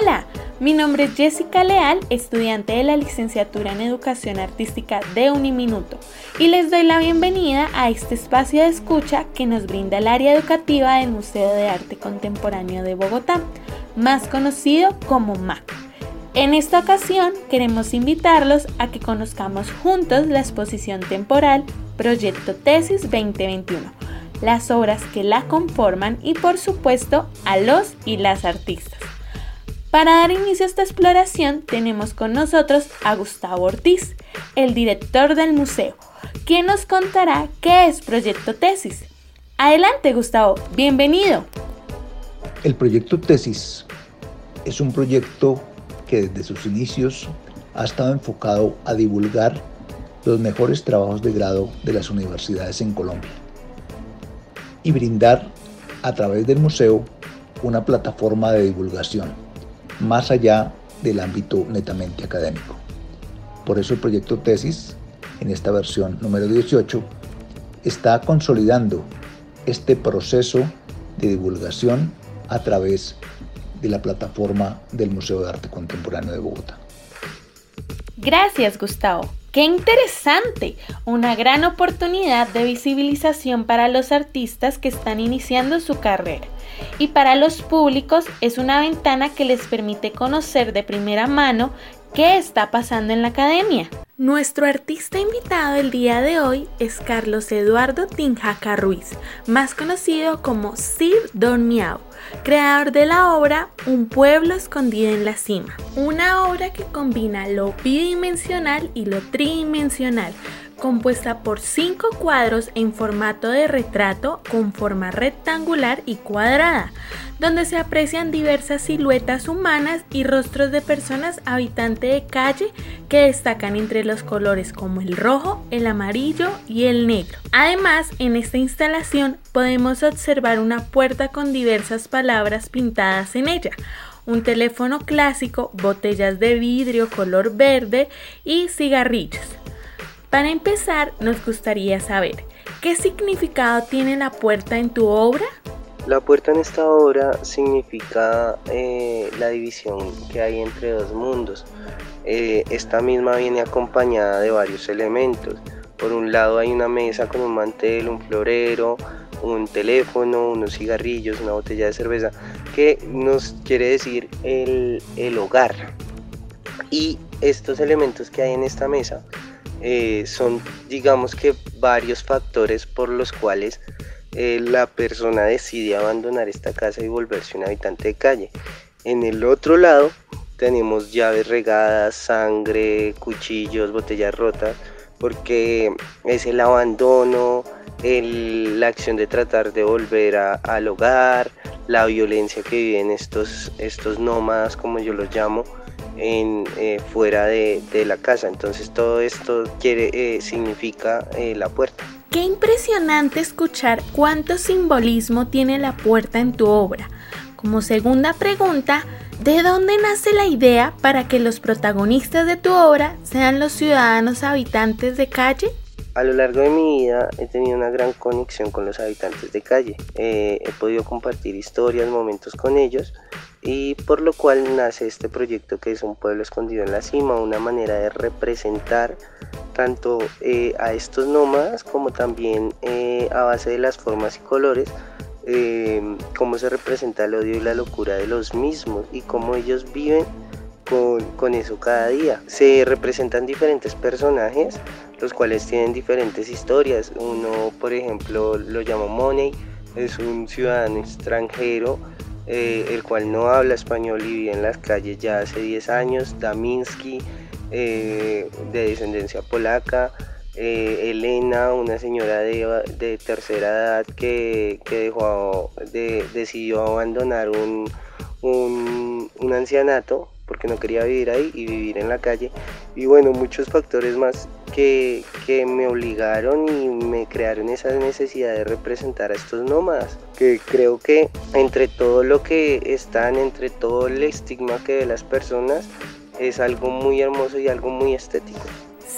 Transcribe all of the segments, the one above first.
Hola, mi nombre es Jessica Leal, estudiante de la licenciatura en Educación Artística de Uniminuto, y les doy la bienvenida a este espacio de escucha que nos brinda el área educativa del Museo de Arte Contemporáneo de Bogotá, más conocido como MAC. En esta ocasión queremos invitarlos a que conozcamos juntos la exposición temporal Proyecto Tesis 2021, las obras que la conforman y por supuesto a los y las artistas. Para dar inicio a esta exploración tenemos con nosotros a Gustavo Ortiz, el director del museo, quien nos contará qué es Proyecto Tesis. Adelante Gustavo, bienvenido. El Proyecto Tesis es un proyecto que desde sus inicios ha estado enfocado a divulgar los mejores trabajos de grado de las universidades en Colombia y brindar a través del museo una plataforma de divulgación más allá del ámbito netamente académico. Por eso el proyecto tesis, en esta versión número 18, está consolidando este proceso de divulgación a través de la plataforma del Museo de Arte Contemporáneo de Bogotá. Gracias, Gustavo. ¡Qué interesante! Una gran oportunidad de visibilización para los artistas que están iniciando su carrera y para los públicos es una ventana que les permite conocer de primera mano qué está pasando en la academia. Nuestro artista invitado el día de hoy es Carlos Eduardo Tinjaca Ruiz, más conocido como Sir Don Miau, creador de la obra Un pueblo escondido en la cima, una obra que combina lo bidimensional y lo tridimensional, compuesta por cinco cuadros en formato de retrato con forma rectangular y cuadrada, donde se aprecian diversas siluetas humanas y rostros de personas habitantes de calle que destacan entre los colores como el rojo, el amarillo y el negro. Además, en esta instalación podemos observar una puerta con diversas palabras pintadas en ella, un teléfono clásico, botellas de vidrio color verde y cigarrillos. Para empezar, nos gustaría saber, ¿qué significado tiene la puerta en tu obra? La puerta en esta obra significa eh, la división que hay entre dos mundos. Eh, esta misma viene acompañada de varios elementos. Por un lado hay una mesa con un mantel, un florero, un teléfono, unos cigarrillos, una botella de cerveza, que nos quiere decir el, el hogar. Y estos elementos que hay en esta mesa eh, son digamos que varios factores por los cuales eh, la persona decide abandonar esta casa y volverse un habitante de calle. En el otro lado tenemos llaves regadas, sangre, cuchillos, botellas rotas, porque es el abandono, la acción de tratar de volver al hogar, la violencia que viven estos, estos nómadas, como yo los llamo, en, eh, fuera de, la casa. Entonces todo esto quiere, eh, significa eh, la puerta. Qué impresionante escuchar cuánto simbolismo tiene la puerta en tu obra. Como segunda pregunta, ¿de dónde nace la idea para que los protagonistas de tu obra sean los ciudadanos habitantes de calle? A lo largo de mi vida he tenido una gran conexión con los habitantes de calle. he podido compartir historias, momentos con ellos y por lo cual nace este proyecto que es un pueblo escondido en la cima, una manera de representar tanto eh, a estos nómadas como también eh, a base de las formas y colores eh, cómo se representa el odio y la locura de los mismos y cómo ellos viven con, con, eso cada día. Se representan diferentes personajes, los cuales tienen diferentes historias. Uno, por ejemplo, lo llamo Money, es un ciudadano extranjero eh, el cual no habla español y vive en las calles ya hace 10 años, Daminsky, eh, de descendencia polaca, eh, Elena, una señora de, tercera edad que, dejó, decidió abandonar un, un ancianato porque no quería vivir ahí y vivir en la calle. Y bueno, muchos factores más que, me obligaron y me crearon esa necesidad de representar a estos nómadas. Que creo que entre todo lo que están, entre todo el estigma que ve las personas, es algo muy hermoso y algo muy estético.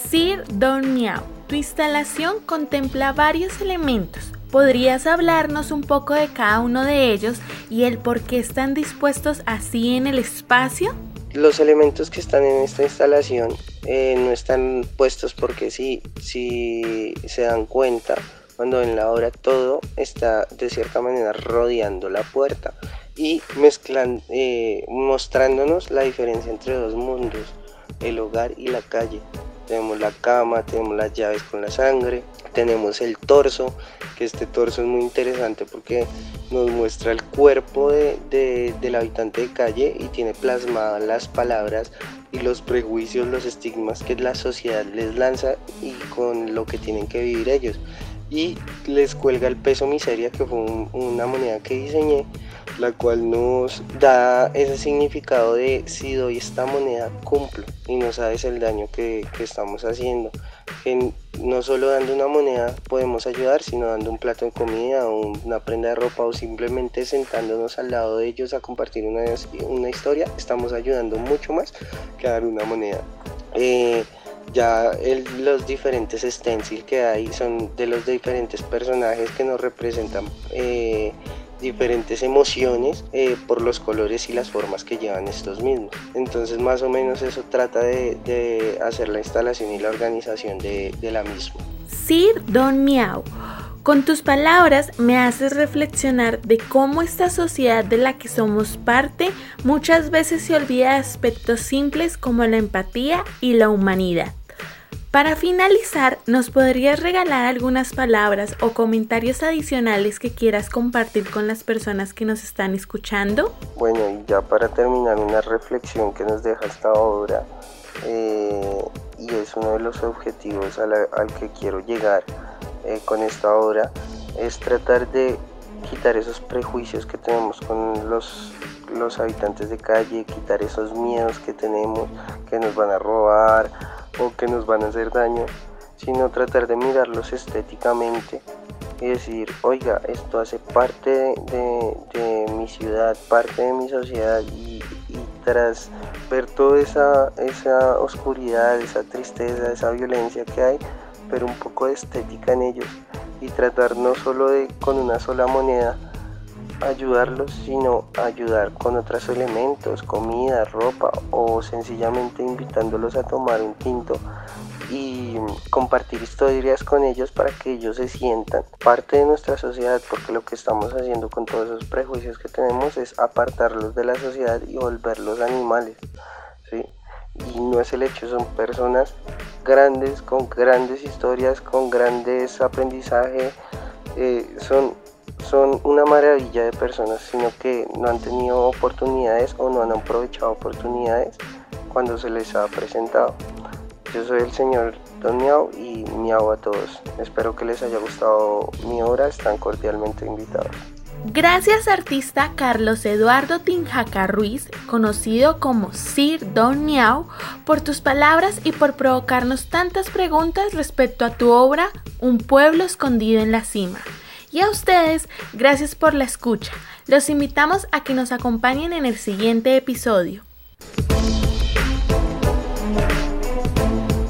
Sir Don Miao, tu instalación contempla varios elementos, ¿podrías hablarnos un poco de cada uno de ellos y el por qué están dispuestos así en el espacio? Los elementos que están en esta instalación eh, no están puestos porque si, si se dan cuenta, cuando en la obra todo está de cierta manera rodeando la puerta y mezclan, eh, mostrándonos la diferencia entre dos mundos, el hogar y la calle. Tenemos la cama, tenemos las llaves con la sangre, tenemos el torso, que este torso es muy interesante porque nos muestra el cuerpo de, del habitante de calle y tiene plasmadas las palabras y los prejuicios, los estigmas que la sociedad les lanza y con lo que tienen que vivir ellos. Y les cuelga el peso miseria, que fue una moneda que diseñé la cual nos da ese significado de si doy esta moneda cumplo y no sabes el daño que, estamos haciendo. Que no solo dando una moneda podemos ayudar, sino dando un plato de comida una prenda de ropa o simplemente sentándonos al lado de ellos a compartir una, una historia, estamos ayudando mucho más que dar una moneda. Eh, ya los diferentes stencils que hay son de los diferentes personajes que nos representan eh, diferentes emociones eh, por los colores y las formas que llevan estos mismos. Entonces más o menos eso trata de, hacer la instalación y la organización de, de la misma. Sir Don Miau. Con tus palabras me haces reflexionar de cómo esta sociedad de la que somos parte muchas veces se olvida de aspectos simples como la empatía y la humanidad. Para finalizar, ¿nos podrías regalar algunas palabras o comentarios adicionales que quieras compartir con las personas que nos están escuchando? Bueno, y ya para terminar, una reflexión que nos deja esta obra, eh, y es uno de los objetivos al que quiero llegar eh, con esta obra, es tratar de quitar esos prejuicios que tenemos con los, los habitantes de calle, quitar esos miedos que tenemos, que nos van a robar o que nos van a hacer daño, sino tratar de mirarlos estéticamente y decir, oiga, esto hace parte de, mi ciudad, parte de mi sociedad y, tras ver toda esa, oscuridad, esa tristeza, esa violencia que hay, pero un poco de estética en ellos y tratar no solo de con una sola moneda ayudarlos, sino ayudar con otros elementos, comida, ropa o sencillamente invitándolos a tomar un tinto y compartir historias con ellos para que ellos se sientan parte de nuestra sociedad porque lo que estamos haciendo con todos esos prejuicios que tenemos es apartarlos de la sociedad y volverlos animales ¿sí? y no es el hecho son personas grandes con grandes historias con grandes aprendizaje eh, son son una maravilla de personas, sino que no han tenido oportunidades o no han aprovechado oportunidades cuando se les ha presentado. Yo soy el señor Don Miau y miau a todos. Espero que les haya gustado mi obra, están cordialmente invitados. Gracias artista Carlos Eduardo Tinjaca Ruiz, conocido como Sir Don Miau, por tus palabras y por provocarnos tantas preguntas respecto a tu obra Un pueblo escondido en la cima. Y a ustedes, gracias por la escucha. Los invitamos a que nos acompañen en el siguiente episodio.